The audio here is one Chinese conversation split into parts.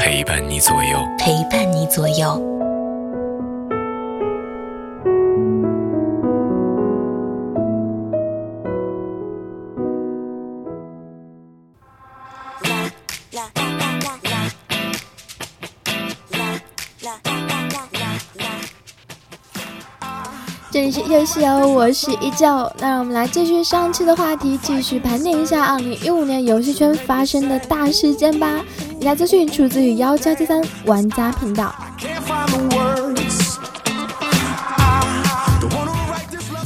陪伴你左右，陪伴你左右。这里是游戏哦，我是依旧。那让我们来继续上期的话题，继续盘点一下二零一五年游戏圈发生的大事件吧。以下资讯出自于幺七七三玩家频道。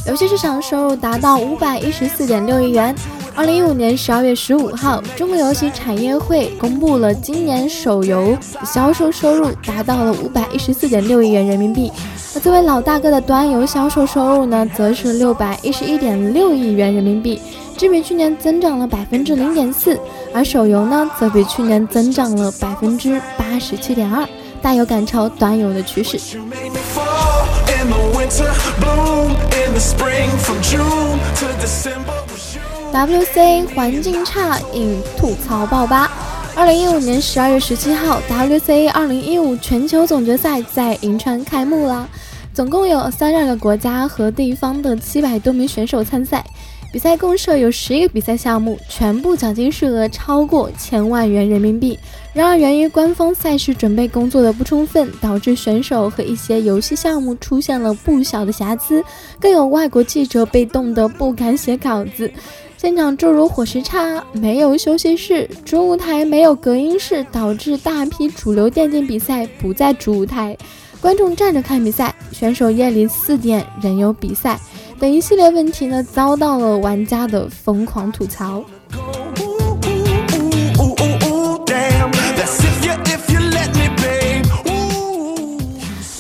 游戏市场收入达到五百一十四点六亿元。二零一五年十二月十五号，中国游戏产业会公布了今年手游销售收入达到了五百一十四点六亿元人民币。那作为老大哥的端游销售收入呢，则是六百一十一点六亿元人民币，只比去年增长了百分之零点四。而手游呢，则比去年增长了百分之八十七点二，大有赶超端游的趋势。WC 环境差引吐槽爆吧。二零一五年十二月十七号，WC 二零一五全球总决赛在银川开幕了，总共有三十二个国家和地方的七百多名选手参赛。比赛共设有十一个比赛项目，全部奖金数额超过千万元人民币。然而，源于官方赛事准备工作的不充分，导致选手和一些游戏项目出现了不小的瑕疵，更有外国记者被冻得不敢写稿子。现场诸如伙食差、没有休息室、主舞台没有隔音室，导致大批主流电竞比赛不在主舞台，观众站着看比赛，选手夜里四点仍有比赛。等一系列问题呢，遭到了玩家的疯狂吐槽。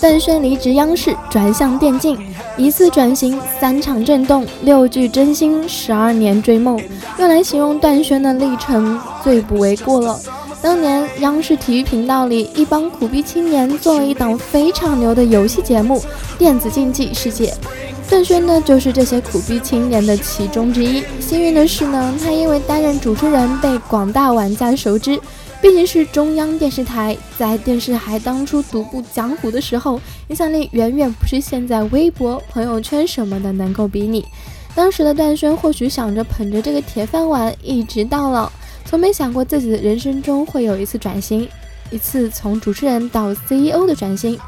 邓轩离职央视，转向电竞，一次转型，三场震动，六句真心，十二年追梦，用来形容段轩的历程最不为过了。当年央视体育频道里，一帮苦逼青年做了一档非常牛的游戏节目《电子竞技世界》。段轩呢，就是这些苦逼青年的其中之一。幸运的是呢，他因为担任主持人被广大玩家熟知，毕竟是中央电视台，在电视还当初独步江湖的时候，影响力远远不是现在微博、朋友圈什么的能够比拟。当时的段轩或许想着捧着这个铁饭碗一直到老，从没想过自己的人生中会有一次转型，一次从主持人到 CEO 的转型。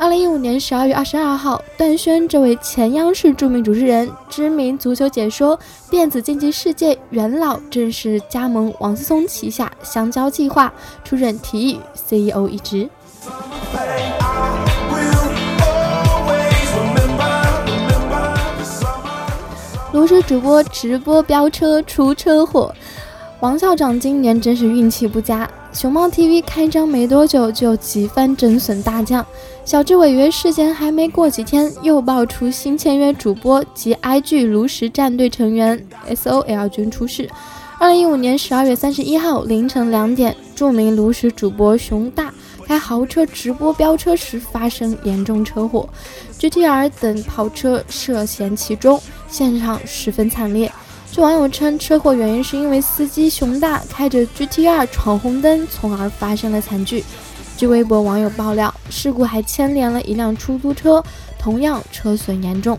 二零一五年十二月二十二号，段轩这位前央视著名主持人、知名足球解说、电子竞技世界元老，正式加盟王思聪旗下香蕉计划，出任体育 CEO 一职。炉石主播直播飙车出车祸，王校长今年真是运气不佳。熊猫 TV 开张没多久就几番真损大降，小智违约事件还没过几天，又爆出新签约主播及 IG 炉石战队成员 SOL 君出事。二零一五年十二月三十一号凌晨两点，著名炉石主播熊大开豪车直播飙车时发生严重车祸，GTR 等跑车涉嫌其中，现场十分惨烈。据网友称，车祸原因是因为司机熊大开着 GT-R 闯红灯，从而发生了惨剧。据微博网友爆料，事故还牵连了一辆出租车，同样车损严重。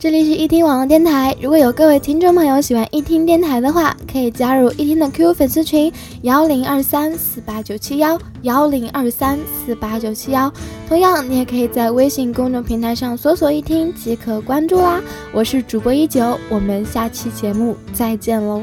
这里是一听网络电台，如果有各位听众朋友喜欢一听电台的话，可以加入一听的 QQ 粉丝群幺零二三四八九七幺幺零二三四八九七幺。同样，你也可以在微信公众平台上搜索一听即可关注啦。我是主播一九，我们下期节目再见喽。